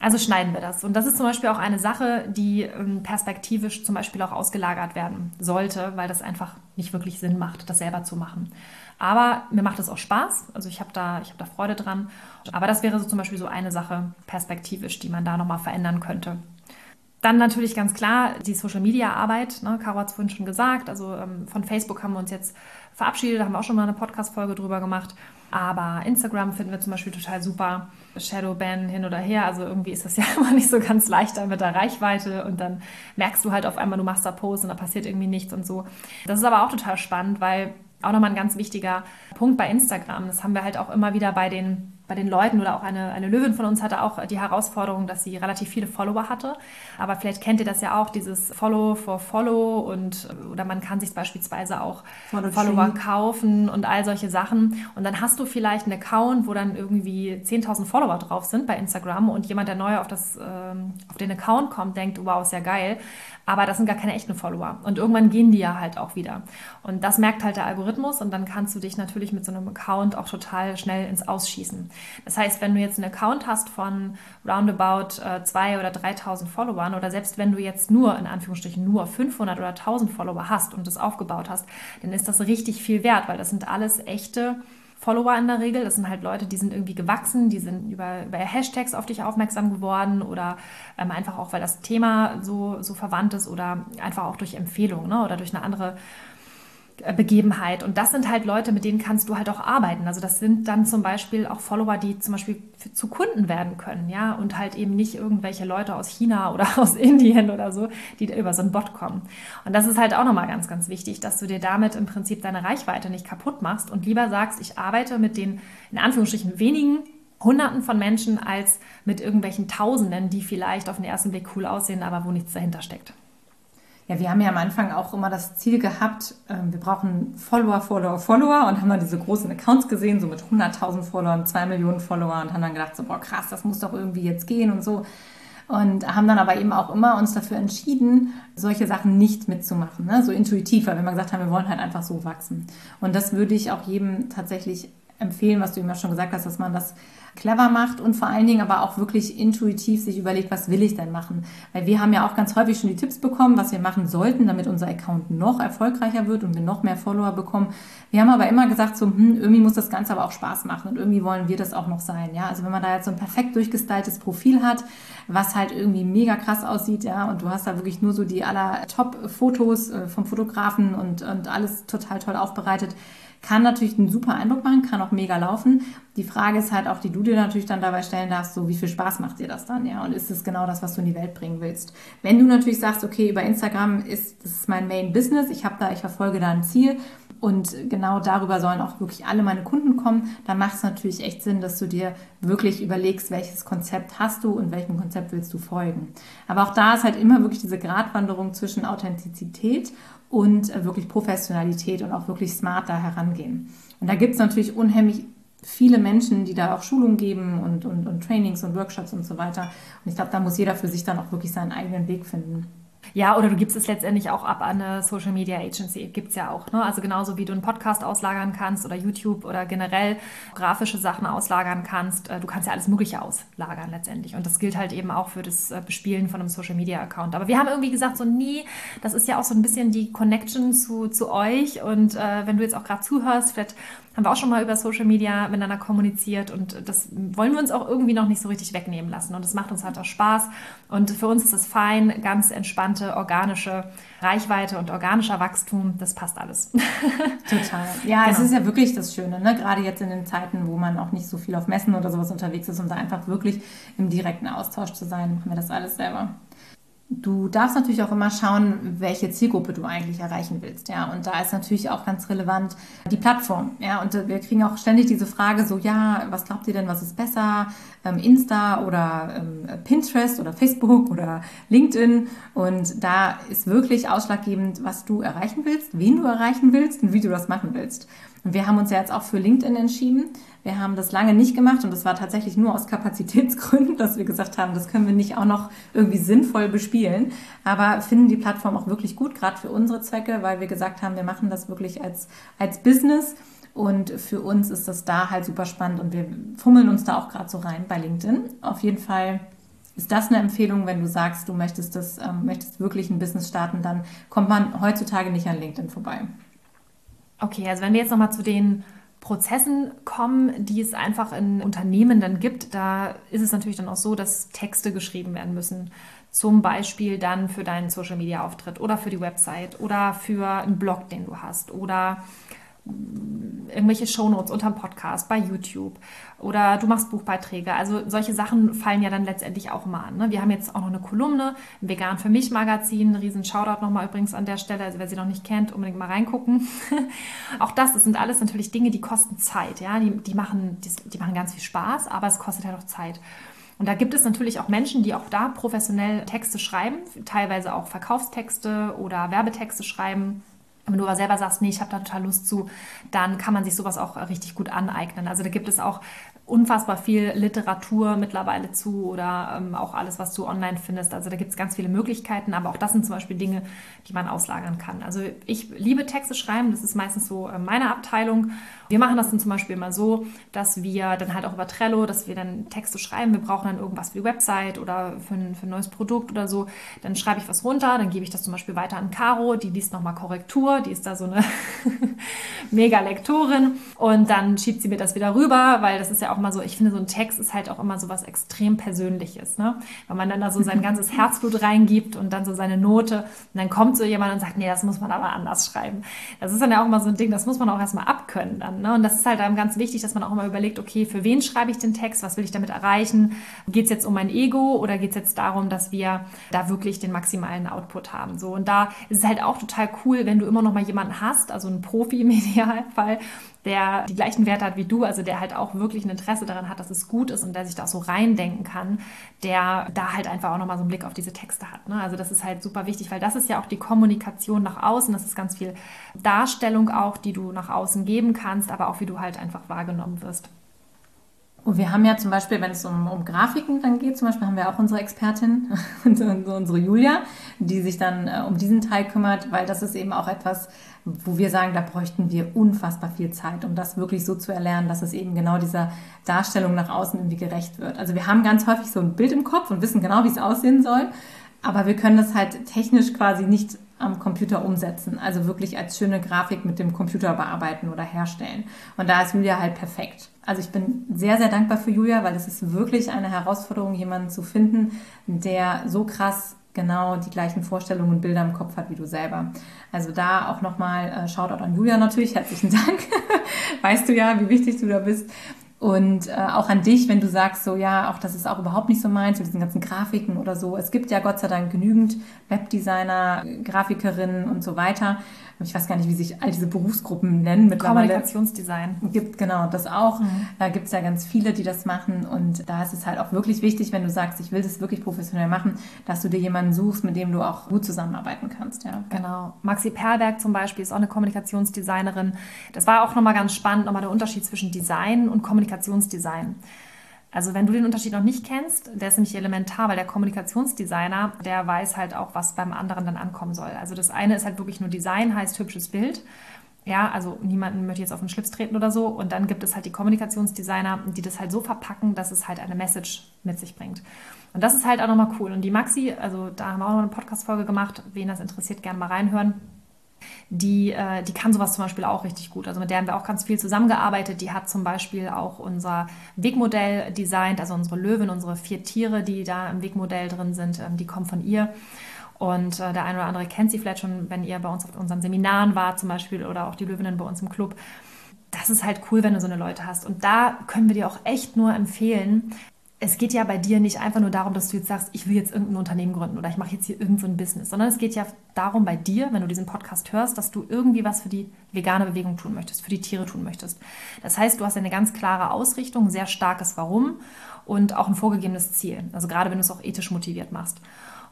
Also schneiden wir das. Und das ist zum Beispiel auch eine Sache, die ähm, perspektivisch zum Beispiel auch ausgelagert werden sollte, weil das einfach nicht wirklich Sinn macht, das selber zu machen. Aber mir macht es auch Spaß. Also ich habe da, hab da Freude dran. Aber das wäre so zum Beispiel so eine Sache perspektivisch, die man da nochmal verändern könnte. Dann natürlich ganz klar die Social Media Arbeit. Ne? Caro hat es vorhin schon gesagt. Also ähm, von Facebook haben wir uns jetzt verabschiedet. Da haben wir auch schon mal eine Podcast-Folge drüber gemacht. Aber Instagram finden wir zum Beispiel total super. Shadowban hin oder her. Also irgendwie ist das ja immer nicht so ganz leicht mit der Reichweite. Und dann merkst du halt auf einmal, du machst da Post und da passiert irgendwie nichts und so. Das ist aber auch total spannend, weil auch nochmal ein ganz wichtiger Punkt bei Instagram. Das haben wir halt auch immer wieder bei den bei den Leuten oder auch eine, eine Löwin von uns hatte auch die Herausforderung, dass sie relativ viele Follower hatte. Aber vielleicht kennt ihr das ja auch, dieses Follow for Follow und oder man kann sich beispielsweise auch Follow Follower tree. kaufen und all solche Sachen. Und dann hast du vielleicht einen Account, wo dann irgendwie 10.000 Follower drauf sind bei Instagram und jemand, der neu auf, das, ähm, auf den Account kommt, denkt, wow, ist ja geil aber das sind gar keine echten Follower. Und irgendwann gehen die ja halt auch wieder. Und das merkt halt der Algorithmus und dann kannst du dich natürlich mit so einem Account auch total schnell ins Ausschießen. Das heißt, wenn du jetzt einen Account hast von roundabout äh, 2.000 oder 3.000 Followern oder selbst wenn du jetzt nur, in Anführungsstrichen, nur 500 oder 1.000 Follower hast und das aufgebaut hast, dann ist das richtig viel wert, weil das sind alles echte Follower in der Regel. Das sind halt Leute, die sind irgendwie gewachsen, die sind über, über Hashtags auf dich aufmerksam geworden oder ähm, einfach auch, weil das Thema so, so verwandt ist oder einfach auch durch Empfehlung ne? oder durch eine andere Begebenheit. Und das sind halt Leute, mit denen kannst du halt auch arbeiten. Also das sind dann zum Beispiel auch Follower, die zum Beispiel zu Kunden werden können, ja, und halt eben nicht irgendwelche Leute aus China oder aus Indien oder so, die über so einen Bot kommen. Und das ist halt auch nochmal ganz, ganz wichtig, dass du dir damit im Prinzip deine Reichweite nicht kaputt machst und lieber sagst, ich arbeite mit den, in Anführungsstrichen, wenigen Hunderten von Menschen als mit irgendwelchen Tausenden, die vielleicht auf den ersten Blick cool aussehen, aber wo nichts dahinter steckt. Ja, wir haben ja am Anfang auch immer das Ziel gehabt, ähm, wir brauchen Follower, Follower, Follower und haben dann diese großen Accounts gesehen, so mit 100.000 Followern, 2 Millionen Follower und haben dann gedacht, so, boah, krass, das muss doch irgendwie jetzt gehen und so. Und haben dann aber eben auch immer uns dafür entschieden, solche Sachen nicht mitzumachen, ne? so intuitiv, weil wir immer gesagt haben, wir wollen halt einfach so wachsen. Und das würde ich auch jedem tatsächlich empfehlen, was du immer schon gesagt hast, dass man das clever macht und vor allen Dingen aber auch wirklich intuitiv sich überlegt, was will ich denn machen? Weil wir haben ja auch ganz häufig schon die Tipps bekommen, was wir machen sollten, damit unser Account noch erfolgreicher wird und wir noch mehr Follower bekommen. Wir haben aber immer gesagt, so, hm, irgendwie muss das Ganze aber auch Spaß machen und irgendwie wollen wir das auch noch sein. Ja, also wenn man da jetzt so ein perfekt durchgestyltes Profil hat, was halt irgendwie mega krass aussieht, ja, und du hast da wirklich nur so die aller Top-Fotos äh, vom Fotografen und, und alles total toll aufbereitet, kann natürlich einen super Eindruck machen, kann auch mega laufen. Die Frage ist halt auch, die du dir natürlich dann dabei stellen darfst, so wie viel Spaß macht dir das dann, ja? Und ist es genau das, was du in die Welt bringen willst? Wenn du natürlich sagst, okay, über Instagram ist das ist mein Main Business, ich habe da, ich verfolge da ein Ziel und genau darüber sollen auch wirklich alle meine Kunden kommen, dann macht es natürlich echt Sinn, dass du dir wirklich überlegst, welches Konzept hast du und welchem Konzept willst du folgen. Aber auch da ist halt immer wirklich diese Gratwanderung zwischen Authentizität und äh, wirklich Professionalität und auch wirklich smart da herangehen. Und da gibt es natürlich unheimlich viele Menschen, die da auch Schulungen geben und, und, und Trainings und Workshops und so weiter. Und ich glaube, da muss jeder für sich dann auch wirklich seinen eigenen Weg finden. Ja, oder du gibst es letztendlich auch ab an eine Social Media Agency. Gibt es ja auch. Ne? Also genauso wie du einen Podcast auslagern kannst oder YouTube oder generell grafische Sachen auslagern kannst. Äh, du kannst ja alles Mögliche auslagern letztendlich. Und das gilt halt eben auch für das äh, Bespielen von einem Social Media Account. Aber wir haben irgendwie gesagt, so nie, das ist ja auch so ein bisschen die Connection zu, zu euch. Und äh, wenn du jetzt auch gerade zuhörst, vielleicht haben wir auch schon mal über Social Media miteinander kommuniziert und das wollen wir uns auch irgendwie noch nicht so richtig wegnehmen lassen. Und es macht uns halt auch Spaß. Und für uns ist es fein, ganz entspannte, organische Reichweite und organischer Wachstum. Das passt alles. Total. Ja, genau. es ist ja wirklich das Schöne, ne? gerade jetzt in den Zeiten, wo man auch nicht so viel auf Messen oder sowas unterwegs ist, um da einfach wirklich im direkten Austausch zu sein, machen wir das alles selber. Du darfst natürlich auch immer schauen, welche Zielgruppe du eigentlich erreichen willst, ja. Und da ist natürlich auch ganz relevant die Plattform, ja. Und wir kriegen auch ständig diese Frage so, ja, was glaubt ihr denn, was ist besser? Ähm, Insta oder ähm, Pinterest oder Facebook oder LinkedIn? Und da ist wirklich ausschlaggebend, was du erreichen willst, wen du erreichen willst und wie du das machen willst. Und wir haben uns ja jetzt auch für LinkedIn entschieden. Wir haben das lange nicht gemacht und das war tatsächlich nur aus Kapazitätsgründen, dass wir gesagt haben, das können wir nicht auch noch irgendwie sinnvoll bespielen. Aber finden die Plattform auch wirklich gut, gerade für unsere Zwecke, weil wir gesagt haben, wir machen das wirklich als, als Business. Und für uns ist das da halt super spannend und wir fummeln uns da auch gerade so rein bei LinkedIn. Auf jeden Fall ist das eine Empfehlung, wenn du sagst, du möchtest das, ähm, möchtest wirklich ein Business starten, dann kommt man heutzutage nicht an LinkedIn vorbei. Okay, also wenn wir jetzt nochmal zu den Prozessen kommen, die es einfach in Unternehmen dann gibt, da ist es natürlich dann auch so, dass Texte geschrieben werden müssen. Zum Beispiel dann für deinen Social Media Auftritt oder für die Website oder für einen Blog, den du hast oder irgendwelche Shownotes unterm Podcast, bei YouTube oder du machst Buchbeiträge. Also solche Sachen fallen ja dann letztendlich auch immer an. Ne? Wir haben jetzt auch noch eine Kolumne, ein Vegan für mich Magazin, riesen Shoutout nochmal übrigens an der Stelle. Also wer sie noch nicht kennt, unbedingt mal reingucken. auch das, das sind alles natürlich Dinge, die kosten Zeit. Ja, die, die machen, die, die machen ganz viel Spaß, aber es kostet halt auch Zeit. Und da gibt es natürlich auch Menschen, die auch da professionell Texte schreiben, teilweise auch Verkaufstexte oder Werbetexte schreiben. Wenn du aber selber sagst, nee, ich habe da total Lust zu, dann kann man sich sowas auch richtig gut aneignen. Also da gibt es auch unfassbar viel Literatur mittlerweile zu oder ähm, auch alles, was du online findest. Also da gibt es ganz viele Möglichkeiten, aber auch das sind zum Beispiel Dinge, die man auslagern kann. Also ich liebe Texte schreiben, das ist meistens so äh, meine Abteilung. Wir machen das dann zum Beispiel immer so, dass wir dann halt auch über Trello, dass wir dann Texte schreiben, wir brauchen dann irgendwas für die Website oder für ein, für ein neues Produkt oder so. Dann schreibe ich was runter, dann gebe ich das zum Beispiel weiter an Caro, die liest nochmal Korrektur, die ist da so eine mega Lektorin und dann schiebt sie mir das wieder rüber, weil das ist ja auch immer so, ich finde, so ein Text ist halt auch immer so was extrem Persönliches, ne? Weil man dann da so sein ganzes Herzblut reingibt und dann so seine Note und dann kommt so jemand und sagt, nee, das muss man aber anders schreiben. Das ist dann ja auch immer so ein Ding, das muss man auch erstmal abkönnen dann, ne? Und das ist halt dann ganz wichtig, dass man auch immer überlegt, okay, für wen schreibe ich den Text, was will ich damit erreichen? Geht es jetzt um mein Ego oder geht es jetzt darum, dass wir da wirklich den maximalen Output haben? So, und da ist es halt auch total cool, wenn du immer noch mal jemanden hast, also einen Profi im Idealfall, der die gleichen Werte hat wie du, also der halt auch wirklich ein Interesse daran hat, dass es gut ist und der sich da auch so reindenken kann, der da halt einfach auch nochmal so einen Blick auf diese Texte hat. Ne? Also das ist halt super wichtig, weil das ist ja auch die Kommunikation nach außen, das ist ganz viel Darstellung auch, die du nach außen geben kannst, aber auch wie du halt einfach wahrgenommen wirst. Und wir haben ja zum Beispiel, wenn es um, um Grafiken dann geht, zum Beispiel haben wir auch unsere Expertin, unsere Julia, die sich dann äh, um diesen Teil kümmert, weil das ist eben auch etwas, wo wir sagen, da bräuchten wir unfassbar viel Zeit, um das wirklich so zu erlernen, dass es eben genau dieser Darstellung nach außen irgendwie gerecht wird. Also wir haben ganz häufig so ein Bild im Kopf und wissen genau, wie es aussehen soll, aber wir können das halt technisch quasi nicht am Computer umsetzen, also wirklich als schöne Grafik mit dem Computer bearbeiten oder herstellen. Und da ist Julia halt perfekt. Also ich bin sehr, sehr dankbar für Julia, weil es ist wirklich eine Herausforderung, jemanden zu finden, der so krass genau die gleichen Vorstellungen und Bilder im Kopf hat wie du selber. Also da auch nochmal äh, Shoutout an Julia natürlich, herzlichen Dank. weißt du ja, wie wichtig du da bist. Und äh, auch an dich, wenn du sagst, so ja, auch das ist auch überhaupt nicht so meins, mit diesen ganzen Grafiken oder so. Es gibt ja Gott sei Dank genügend Webdesigner, Grafikerinnen und so weiter ich weiß gar nicht, wie sich all diese Berufsgruppen nennen mittlerweile. Kommunikationsdesign. Gibt, genau, das auch. Mhm. Da gibt es ja ganz viele, die das machen. Und da ist es halt auch wirklich wichtig, wenn du sagst, ich will das wirklich professionell machen, dass du dir jemanden suchst, mit dem du auch gut zusammenarbeiten kannst. Ja. Genau. Maxi Perlberg zum Beispiel ist auch eine Kommunikationsdesignerin. Das war auch nochmal ganz spannend, nochmal der Unterschied zwischen Design und Kommunikationsdesign. Also wenn du den Unterschied noch nicht kennst, der ist nämlich elementar, weil der Kommunikationsdesigner, der weiß halt auch, was beim anderen dann ankommen soll. Also das eine ist halt wirklich nur Design, heißt hübsches Bild. Ja, also niemanden möchte jetzt auf den Schlips treten oder so. Und dann gibt es halt die Kommunikationsdesigner, die das halt so verpacken, dass es halt eine Message mit sich bringt. Und das ist halt auch nochmal cool. Und die Maxi, also da haben wir auch noch eine Podcast-Folge gemacht. Wen das interessiert, gerne mal reinhören die, äh, die kann sowas zum Beispiel auch richtig gut. Also mit der haben wir auch ganz viel zusammengearbeitet. Die hat zum Beispiel auch unser Wegmodell designt, also unsere Löwen, unsere vier Tiere, die da im Wegmodell drin sind, ähm, die kommen von ihr. Und äh, der eine oder andere kennt sie vielleicht schon, wenn ihr bei uns auf unseren Seminaren wart zum Beispiel oder auch die Löwinnen bei uns im Club. Das ist halt cool, wenn du so eine Leute hast. Und da können wir dir auch echt nur empfehlen, es geht ja bei dir nicht einfach nur darum, dass du jetzt sagst, ich will jetzt irgendein Unternehmen gründen oder ich mache jetzt hier irgendein so Business, sondern es geht ja darum bei dir, wenn du diesen Podcast hörst, dass du irgendwie was für die vegane Bewegung tun möchtest, für die Tiere tun möchtest. Das heißt, du hast eine ganz klare Ausrichtung, ein sehr starkes Warum und auch ein vorgegebenes Ziel. Also gerade wenn du es auch ethisch motiviert machst.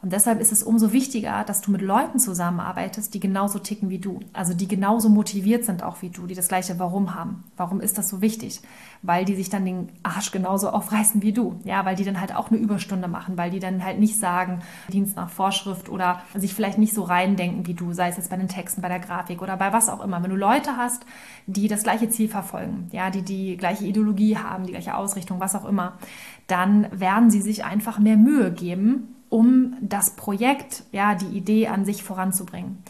Und deshalb ist es umso wichtiger, dass du mit Leuten zusammenarbeitest, die genauso ticken wie du. Also die genauso motiviert sind auch wie du, die das gleiche Warum haben. Warum ist das so wichtig? Weil die sich dann den Arsch genauso aufreißen wie du. Ja, weil die dann halt auch eine Überstunde machen, weil die dann halt nicht sagen, Dienst nach Vorschrift oder sich vielleicht nicht so reindenken wie du, sei es jetzt bei den Texten, bei der Grafik oder bei was auch immer. Wenn du Leute hast, die das gleiche Ziel verfolgen, ja, die die gleiche Ideologie haben, die gleiche Ausrichtung, was auch immer, dann werden sie sich einfach mehr Mühe geben, um das Projekt, ja, die Idee an sich voranzubringen.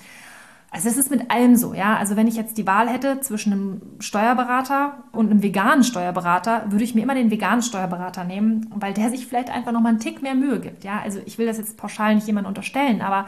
Also es ist mit allem so, ja. Also wenn ich jetzt die Wahl hätte zwischen einem Steuerberater und einem veganen Steuerberater, würde ich mir immer den veganen Steuerberater nehmen, weil der sich vielleicht einfach noch mal einen Tick mehr Mühe gibt, ja. Also ich will das jetzt pauschal nicht jemand unterstellen, aber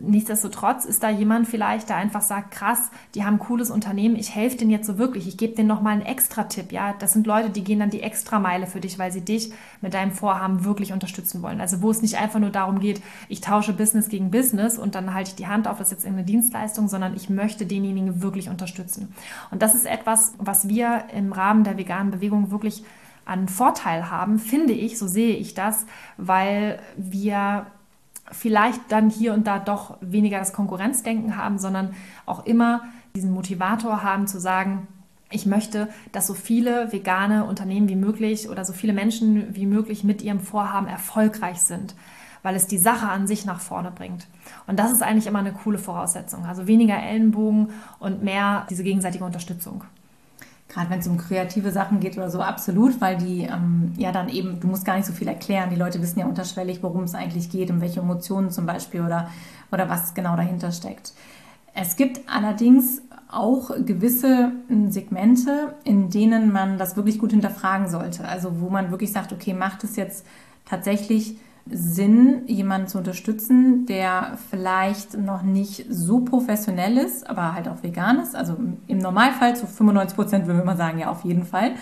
Nichtsdestotrotz ist da jemand vielleicht, der einfach sagt, krass, die haben ein cooles Unternehmen, ich helfe denen jetzt so wirklich, ich gebe denen nochmal einen Extra-Tipp. Ja? Das sind Leute, die gehen dann die Extrameile für dich, weil sie dich mit deinem Vorhaben wirklich unterstützen wollen. Also wo es nicht einfach nur darum geht, ich tausche Business gegen Business und dann halte ich die Hand auf, das ist jetzt irgendeine Dienstleistung, sondern ich möchte denjenigen wirklich unterstützen. Und das ist etwas, was wir im Rahmen der veganen Bewegung wirklich an Vorteil haben, finde ich, so sehe ich das, weil wir vielleicht dann hier und da doch weniger das Konkurrenzdenken haben, sondern auch immer diesen Motivator haben zu sagen, ich möchte, dass so viele vegane Unternehmen wie möglich oder so viele Menschen wie möglich mit ihrem Vorhaben erfolgreich sind, weil es die Sache an sich nach vorne bringt. Und das ist eigentlich immer eine coole Voraussetzung. Also weniger Ellenbogen und mehr diese gegenseitige Unterstützung gerade wenn es um kreative Sachen geht oder so, absolut, weil die ähm, ja dann eben, du musst gar nicht so viel erklären. Die Leute wissen ja unterschwellig, worum es eigentlich geht, um welche Emotionen zum Beispiel oder, oder was genau dahinter steckt. Es gibt allerdings auch gewisse hm, Segmente, in denen man das wirklich gut hinterfragen sollte. Also wo man wirklich sagt, okay, macht es jetzt tatsächlich Sinn, jemanden zu unterstützen, der vielleicht noch nicht so professionell ist, aber halt auch vegan ist. Also im Normalfall zu 95 Prozent würde man sagen, ja, auf jeden Fall.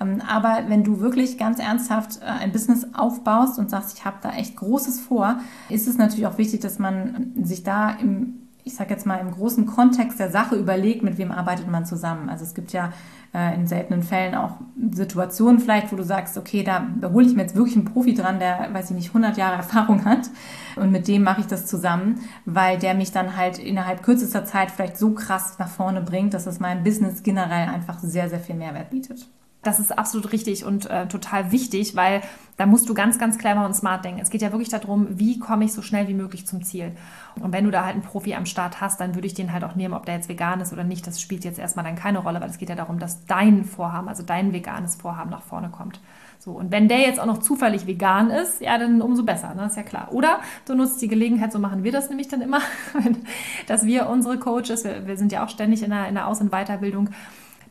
Ähm, aber wenn du wirklich ganz ernsthaft äh, ein Business aufbaust und sagst, ich habe da echt Großes vor, ist es natürlich auch wichtig, dass man sich da im ich sage jetzt mal, im großen Kontext der Sache überlegt, mit wem arbeitet man zusammen. Also es gibt ja äh, in seltenen Fällen auch Situationen vielleicht, wo du sagst, okay, da, hole ich mir jetzt wirklich einen Profi dran, der, weiß ich nicht, 100 Jahre Erfahrung hat und mit dem mache ich das zusammen, weil der mich dann halt innerhalb kürzester Zeit vielleicht so krass nach vorne bringt, dass es meinem Business generell einfach sehr, sehr viel Mehrwert bietet. Das ist absolut richtig und äh, total wichtig, weil da musst du ganz, ganz clever und smart denken. Es geht ja wirklich darum, wie komme ich so schnell wie möglich zum Ziel. Und wenn du da halt einen Profi am Start hast, dann würde ich den halt auch nehmen, ob der jetzt vegan ist oder nicht. Das spielt jetzt erstmal dann keine Rolle, weil es geht ja darum, dass dein Vorhaben, also dein veganes Vorhaben nach vorne kommt. So, und wenn der jetzt auch noch zufällig vegan ist, ja, dann umso besser, ne? ist ja klar. Oder du nutzt die Gelegenheit, so machen wir das nämlich dann immer, dass wir unsere Coaches, wir, wir sind ja auch ständig in der, in der Aus- und Weiterbildung,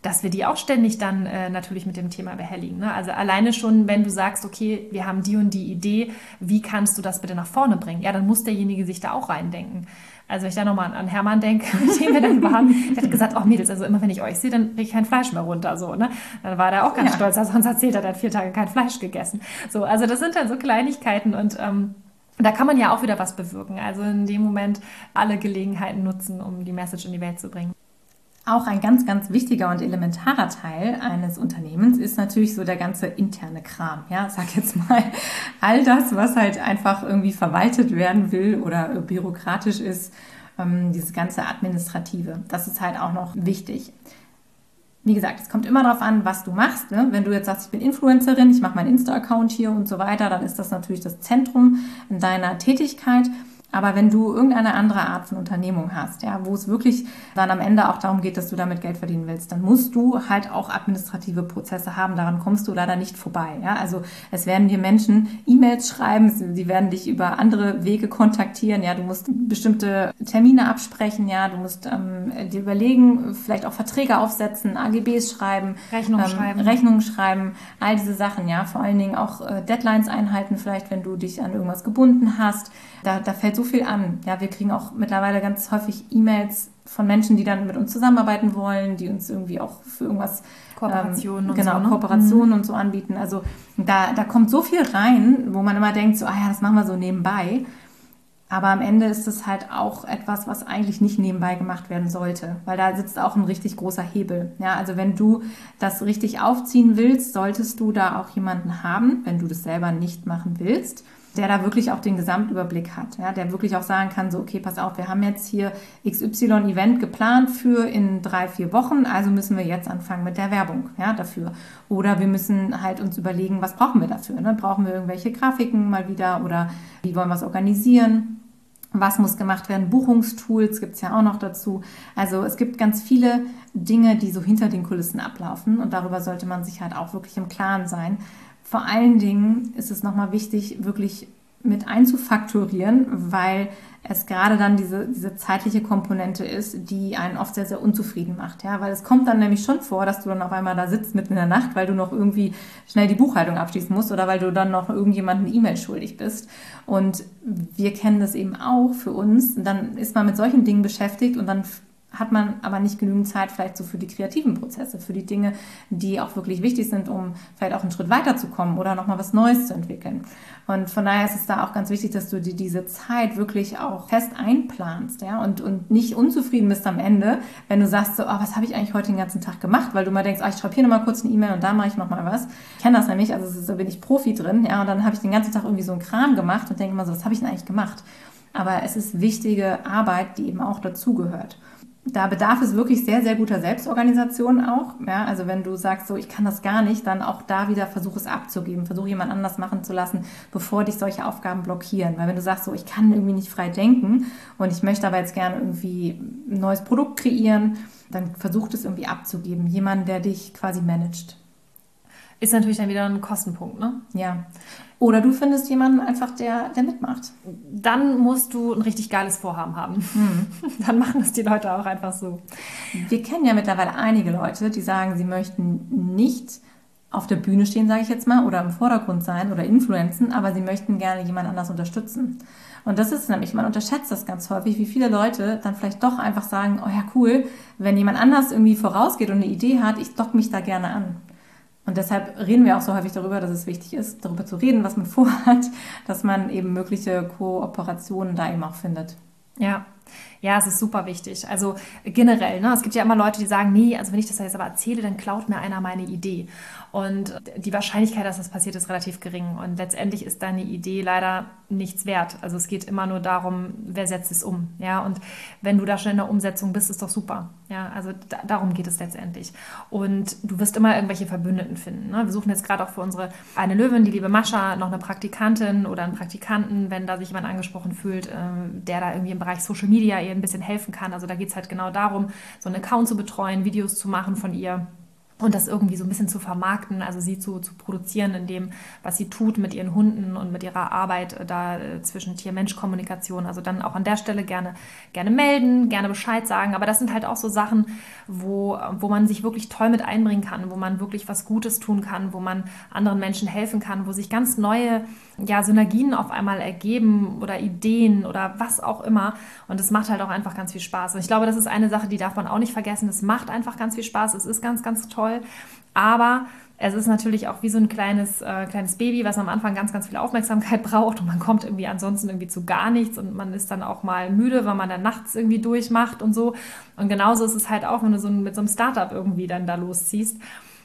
dass wir die auch ständig dann äh, natürlich mit dem Thema behelligen. Ne? Also alleine schon, wenn du sagst, okay, wir haben die und die Idee, wie kannst du das bitte nach vorne bringen? Ja, dann muss derjenige sich da auch reindenken. Also wenn ich da nochmal an Hermann denke, mit dem wir dann waren, der hat gesagt, oh Mädels, also immer wenn ich euch sehe, dann kriege ich kein Fleisch mehr runter. So, ne? Dann war der auch ganz ja. stolz, also sonst erzählt er, der hat vier Tage kein Fleisch gegessen. So, also das sind dann so Kleinigkeiten und ähm, da kann man ja auch wieder was bewirken. Also in dem Moment alle Gelegenheiten nutzen, um die Message in die Welt zu bringen. Auch ein ganz, ganz wichtiger und elementarer Teil eines Unternehmens ist natürlich so der ganze interne Kram. Ja, sag jetzt mal all das, was halt einfach irgendwie verwaltet werden will oder bürokratisch ist, ähm, dieses ganze Administrative. Das ist halt auch noch wichtig. Wie gesagt, es kommt immer darauf an, was du machst. Ne? Wenn du jetzt sagst, ich bin Influencerin, ich mache meinen Insta-Account hier und so weiter, dann ist das natürlich das Zentrum deiner Tätigkeit. Aber wenn du irgendeine andere Art von Unternehmung hast, ja, wo es wirklich dann am Ende auch darum geht, dass du damit Geld verdienen willst, dann musst du halt auch administrative Prozesse haben. Daran kommst du leider nicht vorbei. Ja? Also es werden dir Menschen E-Mails schreiben, sie werden dich über andere Wege kontaktieren. Ja, du musst bestimmte Termine absprechen. Ja, du musst ähm, dir überlegen, vielleicht auch Verträge aufsetzen, AGBs schreiben, Rechnungen ähm, schreiben, Rechnungen schreiben, all diese Sachen. Ja, vor allen Dingen auch äh, Deadlines einhalten, vielleicht wenn du dich an irgendwas gebunden hast. Da, da fällt so viel an. Ja, wir kriegen auch mittlerweile ganz häufig E-Mails von Menschen, die dann mit uns zusammenarbeiten wollen, die uns irgendwie auch für irgendwas Kooperationen ähm, und genau, so, ne? Kooperationen mhm. und so anbieten. Also da, da kommt so viel rein, wo man immer denkt, so, ah ja, das machen wir so nebenbei. Aber am Ende ist es halt auch etwas, was eigentlich nicht nebenbei gemacht werden sollte, weil da sitzt auch ein richtig großer Hebel. Ja, also wenn du das richtig aufziehen willst, solltest du da auch jemanden haben, wenn du das selber nicht machen willst der da wirklich auch den Gesamtüberblick hat, ja, der wirklich auch sagen kann, so, okay, pass auf, wir haben jetzt hier XY-Event geplant für in drei, vier Wochen, also müssen wir jetzt anfangen mit der Werbung, ja, dafür. Oder wir müssen halt uns überlegen, was brauchen wir dafür, ne? Brauchen wir irgendwelche Grafiken mal wieder oder wie wollen wir es organisieren? Was muss gemacht werden? Buchungstools gibt es ja auch noch dazu. Also es gibt ganz viele Dinge, die so hinter den Kulissen ablaufen und darüber sollte man sich halt auch wirklich im Klaren sein. Vor allen Dingen ist es nochmal wichtig, wirklich mit einzufakturieren, weil es gerade dann diese, diese zeitliche Komponente ist, die einen oft sehr, sehr unzufrieden macht. Ja? Weil es kommt dann nämlich schon vor, dass du dann auf einmal da sitzt mitten in der Nacht, weil du noch irgendwie schnell die Buchhaltung abschließen musst oder weil du dann noch irgendjemanden E-Mail schuldig bist. Und wir kennen das eben auch für uns. Dann ist man mit solchen Dingen beschäftigt und dann hat man aber nicht genügend Zeit vielleicht so für die kreativen Prozesse, für die Dinge, die auch wirklich wichtig sind, um vielleicht auch einen Schritt weiterzukommen oder nochmal was Neues zu entwickeln. Und von daher ist es da auch ganz wichtig, dass du dir diese Zeit wirklich auch fest einplanst, ja, und, und nicht unzufrieden bist am Ende, wenn du sagst so, oh, was habe ich eigentlich heute den ganzen Tag gemacht, weil du mal denkst, oh, ich schreibe hier nochmal kurz eine E-Mail und da mache ich nochmal was. Ich kenne das nämlich, also da bin ich Profi drin, ja, und dann habe ich den ganzen Tag irgendwie so einen Kram gemacht und denke immer so, was habe ich denn eigentlich gemacht? Aber es ist wichtige Arbeit, die eben auch dazugehört da bedarf es wirklich sehr, sehr guter Selbstorganisation auch. Ja, also wenn du sagst, so ich kann das gar nicht, dann auch da wieder versuch es abzugeben, versuch jemand anders machen zu lassen, bevor dich solche Aufgaben blockieren. Weil wenn du sagst, so ich kann irgendwie nicht frei denken und ich möchte aber jetzt gerne irgendwie ein neues Produkt kreieren, dann versuch es irgendwie abzugeben. Jemand, der dich quasi managt. Ist natürlich dann wieder ein Kostenpunkt, ne? Ja. Oder du findest jemanden einfach, der, der mitmacht. Dann musst du ein richtig geiles Vorhaben haben. Hm. Dann machen das die Leute auch einfach so. Wir kennen ja mittlerweile einige Leute, die sagen, sie möchten nicht auf der Bühne stehen, sage ich jetzt mal, oder im Vordergrund sein oder influenzen, aber sie möchten gerne jemand anders unterstützen. Und das ist nämlich, man unterschätzt das ganz häufig, wie viele Leute dann vielleicht doch einfach sagen, oh ja, cool, wenn jemand anders irgendwie vorausgeht und eine Idee hat, ich dock mich da gerne an. Und deshalb reden wir auch so häufig darüber, dass es wichtig ist, darüber zu reden, was man vorhat, dass man eben mögliche Kooperationen da eben auch findet. Ja, ja, es ist super wichtig. Also generell, ne? es gibt ja immer Leute, die sagen, nee, also wenn ich das jetzt aber erzähle, dann klaut mir einer meine Idee. Und die Wahrscheinlichkeit, dass das passiert, ist relativ gering. Und letztendlich ist deine Idee leider nichts wert. Also es geht immer nur darum, wer setzt es um. Ja, und wenn du da schon in der Umsetzung bist, ist doch super. Ja, also da, darum geht es letztendlich. Und du wirst immer irgendwelche Verbündeten finden. Ne? Wir suchen jetzt gerade auch für unsere eine Löwin, die liebe Mascha, noch eine Praktikantin oder einen Praktikanten, wenn da sich jemand angesprochen fühlt, äh, der da irgendwie im Bereich Social Media ihr ein bisschen helfen kann. Also da geht es halt genau darum, so einen Account zu betreuen, Videos zu machen von ihr und das irgendwie so ein bisschen zu vermarkten, also sie zu, zu produzieren in dem, was sie tut mit ihren Hunden und mit ihrer Arbeit äh, da äh, zwischen Tier-Mensch-Kommunikation. Also dann auch an der Stelle gerne, gerne melden, gerne Bescheid sagen. Aber das sind halt auch so Sachen, wo, wo man sich wirklich toll mit einbringen kann, wo man wirklich was Gutes tun kann, wo man anderen Menschen helfen kann, wo sich ganz neue ja, Synergien auf einmal ergeben oder Ideen oder was auch immer. Und es macht halt auch einfach ganz viel Spaß. Und ich glaube, das ist eine Sache, die darf man auch nicht vergessen. Es macht einfach ganz viel Spaß. Es ist ganz, ganz toll. Aber es ist natürlich auch wie so ein kleines, äh, kleines Baby, was am Anfang ganz, ganz viel Aufmerksamkeit braucht und man kommt irgendwie ansonsten irgendwie zu gar nichts und man ist dann auch mal müde, weil man dann nachts irgendwie durchmacht und so. Und genauso ist es halt auch, wenn du so mit so einem Startup irgendwie dann da losziehst.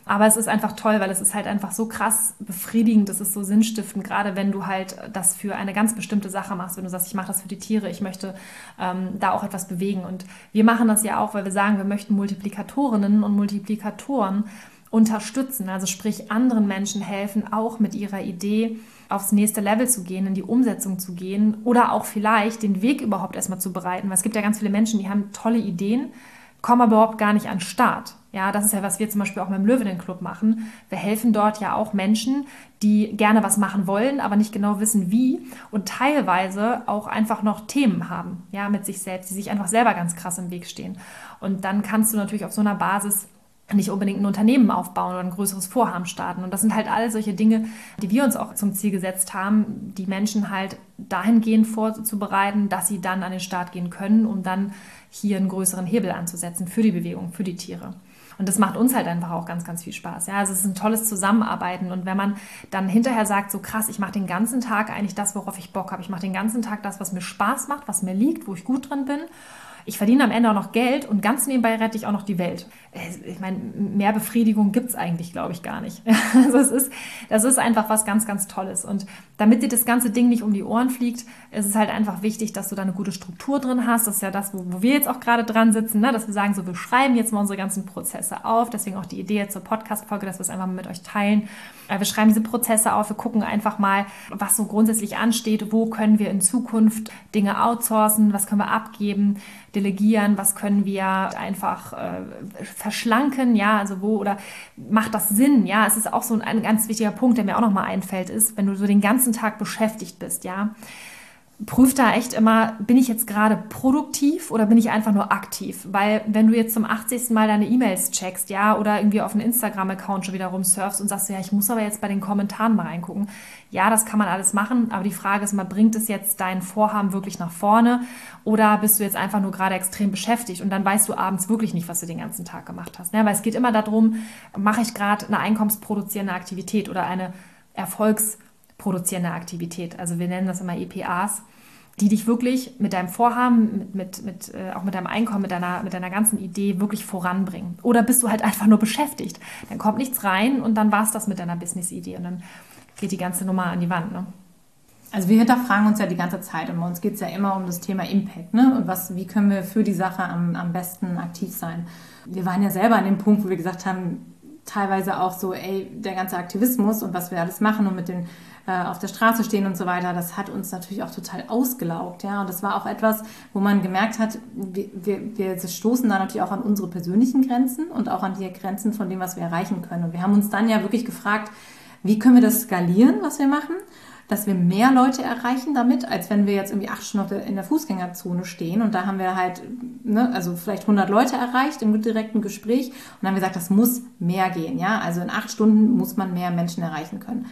Aber es ist einfach toll, weil es ist halt einfach so krass befriedigend, es ist so sinnstiftend, gerade wenn du halt das für eine ganz bestimmte Sache machst, wenn du sagst, ich mache das für die Tiere, ich möchte ähm, da auch etwas bewegen. Und wir machen das ja auch, weil wir sagen, wir möchten Multiplikatorinnen und Multiplikatoren unterstützen, also sprich anderen Menschen helfen, auch mit ihrer Idee aufs nächste Level zu gehen, in die Umsetzung zu gehen oder auch vielleicht den Weg überhaupt erstmal zu bereiten. Weil es gibt ja ganz viele Menschen, die haben tolle Ideen, kommen aber überhaupt gar nicht an den Start. Ja, das ist ja, was wir zum Beispiel auch mit dem Löwenenclub machen. Wir helfen dort ja auch Menschen, die gerne was machen wollen, aber nicht genau wissen, wie und teilweise auch einfach noch Themen haben, ja, mit sich selbst, die sich einfach selber ganz krass im Weg stehen. Und dann kannst du natürlich auf so einer Basis nicht unbedingt ein Unternehmen aufbauen oder ein größeres Vorhaben starten. Und das sind halt all solche Dinge, die wir uns auch zum Ziel gesetzt haben, die Menschen halt dahingehend vorzubereiten, dass sie dann an den Start gehen können, um dann hier einen größeren Hebel anzusetzen für die Bewegung, für die Tiere. Und das macht uns halt einfach auch ganz, ganz viel Spaß. Ja, also es ist ein tolles Zusammenarbeiten. Und wenn man dann hinterher sagt, so krass, ich mache den ganzen Tag eigentlich das, worauf ich Bock habe. Ich mache den ganzen Tag das, was mir Spaß macht, was mir liegt, wo ich gut drin bin ich verdiene am Ende auch noch Geld und ganz nebenbei rette ich auch noch die Welt. Ich meine, mehr Befriedigung gibt es eigentlich, glaube ich, gar nicht. Also es ist, das ist einfach was ganz, ganz Tolles. Und damit dir das ganze Ding nicht um die Ohren fliegt, ist es halt einfach wichtig, dass du da eine gute Struktur drin hast. Das ist ja das, wo, wo wir jetzt auch gerade dran sitzen, ne? dass wir sagen, so, wir schreiben jetzt mal unsere ganzen Prozesse auf. Deswegen auch die Idee zur Podcast-Folge, dass wir es einfach mal mit euch teilen. Äh, wir schreiben diese Prozesse auf, wir gucken einfach mal, was so grundsätzlich ansteht, wo können wir in Zukunft Dinge outsourcen, was können wir abgeben delegieren, was können wir einfach äh, verschlanken, ja, also wo oder macht das Sinn, ja, es ist auch so ein, ein ganz wichtiger Punkt, der mir auch nochmal einfällt, ist, wenn du so den ganzen Tag beschäftigt bist, ja, prüf da echt immer, bin ich jetzt gerade produktiv oder bin ich einfach nur aktiv? Weil wenn du jetzt zum 80. Mal deine E-Mails checkst, ja, oder irgendwie auf einen Instagram-Account schon wieder rumsurfst und sagst, ja, ich muss aber jetzt bei den Kommentaren mal reingucken. Ja, das kann man alles machen, aber die Frage ist immer, bringt es jetzt dein Vorhaben wirklich nach vorne oder bist du jetzt einfach nur gerade extrem beschäftigt und dann weißt du abends wirklich nicht, was du den ganzen Tag gemacht hast. Ja, weil es geht immer darum, mache ich gerade eine einkommensproduzierende Aktivität oder eine Erfolgs- produzierende Aktivität. Also wir nennen das immer EPAs, die dich wirklich mit deinem Vorhaben, mit, mit, mit äh, auch mit deinem Einkommen, mit deiner, mit deiner ganzen Idee wirklich voranbringen. Oder bist du halt einfach nur beschäftigt? Dann kommt nichts rein und dann war es das mit deiner Business-Idee und dann geht die ganze Nummer an die Wand. Ne? Also wir hinterfragen uns ja die ganze Zeit und bei uns geht es ja immer um das Thema Impact. Ne? Und was, wie können wir für die Sache am, am besten aktiv sein? Wir waren ja selber an dem Punkt, wo wir gesagt haben, teilweise auch so, ey, der ganze Aktivismus und was wir alles machen und mit den äh, auf der Straße stehen und so weiter, das hat uns natürlich auch total ausgelaugt. Ja? Und das war auch etwas, wo man gemerkt hat, wir, wir, wir stoßen da natürlich auch an unsere persönlichen Grenzen und auch an die Grenzen von dem, was wir erreichen können. Und wir haben uns dann ja wirklich gefragt, wie können wir das skalieren, was wir machen? dass wir mehr Leute erreichen damit, als wenn wir jetzt irgendwie acht Stunden in der Fußgängerzone stehen. Und da haben wir halt, ne, also vielleicht 100 Leute erreicht im direkten Gespräch. Und haben gesagt, das muss mehr gehen. Ja, also in acht Stunden muss man mehr Menschen erreichen können.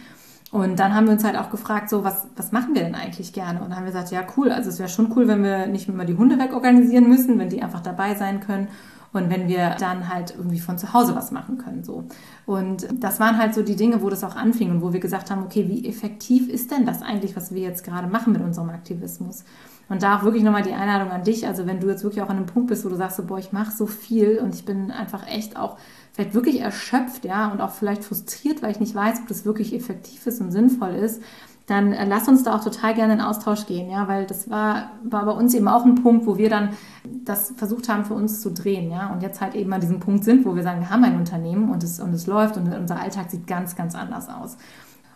Und dann haben wir uns halt auch gefragt, so, was, was machen wir denn eigentlich gerne? Und dann haben wir gesagt, ja, cool, also es wäre schon cool, wenn wir nicht immer die Hunde wegorganisieren müssen, wenn die einfach dabei sein können und wenn wir dann halt irgendwie von zu Hause was machen können, so. Und das waren halt so die Dinge, wo das auch anfing und wo wir gesagt haben, okay, wie effektiv ist denn das eigentlich, was wir jetzt gerade machen mit unserem Aktivismus? Und da auch wirklich nochmal die Einladung an dich, also wenn du jetzt wirklich auch an einem Punkt bist, wo du sagst, so, boah, ich mache so viel und ich bin einfach echt auch vielleicht wirklich erschöpft, ja, und auch vielleicht frustriert, weil ich nicht weiß, ob das wirklich effektiv ist und sinnvoll ist, dann äh, lass uns da auch total gerne in Austausch gehen, ja, weil das war, war bei uns eben auch ein Punkt, wo wir dann das versucht haben, für uns zu drehen, ja, und jetzt halt eben an diesem Punkt sind, wo wir sagen, wir haben ein Unternehmen und es, und es läuft und unser Alltag sieht ganz, ganz anders aus.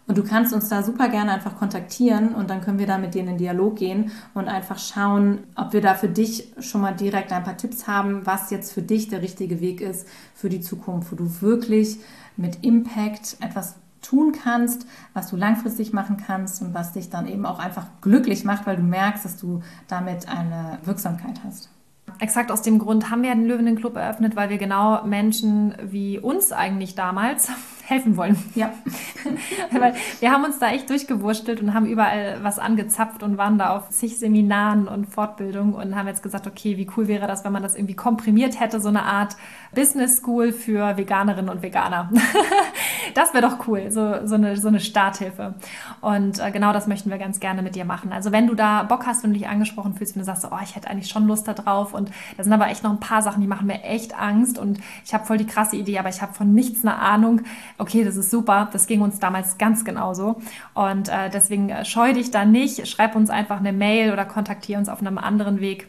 Und du kannst uns da super gerne einfach kontaktieren und dann können wir da mit denen in Dialog gehen und einfach schauen, ob wir da für dich schon mal direkt ein paar Tipps haben, was jetzt für dich der richtige Weg ist für die Zukunft, wo du wirklich mit Impact etwas tun kannst, was du langfristig machen kannst und was dich dann eben auch einfach glücklich macht, weil du merkst, dass du damit eine Wirksamkeit hast. Exakt aus dem Grund haben wir den Löwen Club eröffnet, weil wir genau Menschen wie uns eigentlich damals helfen wollen. Ja. Weil wir haben uns da echt durchgewurschtelt und haben überall was angezapft und waren da auf sich Seminaren und Fortbildungen und haben jetzt gesagt, okay, wie cool wäre das, wenn man das irgendwie komprimiert hätte, so eine Art Business School für Veganerinnen und Veganer. das wäre doch cool, so, so, eine, so eine Starthilfe. Und äh, genau das möchten wir ganz gerne mit dir machen. Also wenn du da Bock hast und dich angesprochen fühlst, wenn du sagst, oh, ich hätte eigentlich schon Lust da drauf und da sind aber echt noch ein paar Sachen, die machen mir echt Angst und ich habe voll die krasse Idee, aber ich habe von nichts eine Ahnung okay, das ist super, das ging uns damals ganz genauso. Und äh, deswegen äh, scheu dich da nicht, schreib uns einfach eine Mail oder kontaktiere uns auf einem anderen Weg.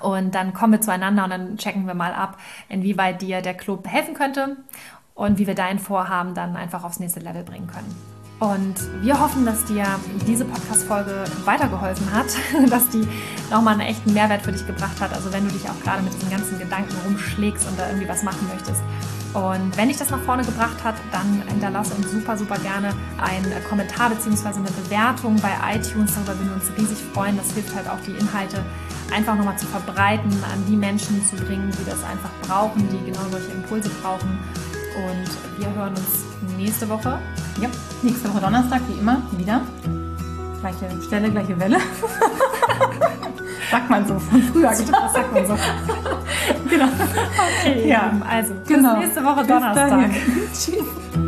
Und dann kommen wir zueinander und dann checken wir mal ab, inwieweit dir der Club helfen könnte und wie wir dein Vorhaben dann einfach aufs nächste Level bringen können. Und wir hoffen, dass dir diese Podcast-Folge weitergeholfen hat, dass die nochmal einen echten Mehrwert für dich gebracht hat. Also wenn du dich auch gerade mit diesen ganzen Gedanken rumschlägst und da irgendwie was machen möchtest, und wenn dich das nach vorne gebracht hat, dann hinterlasse uns super, super gerne einen Kommentar bzw. eine Bewertung bei iTunes. Darüber würden wir uns riesig freuen. Das hilft halt auch, die Inhalte einfach nochmal zu verbreiten, an die Menschen zu bringen, die das einfach brauchen, die genau solche Impulse brauchen. Und wir hören uns nächste Woche. Ja, nächste Woche Donnerstag, wie immer, wieder. Gleiche Stelle, gleiche Welle. sagt man so von früher. Das sagt man so. genau. Okay, ja. also genau. bis nächste Woche Donnerstag. Tschüss.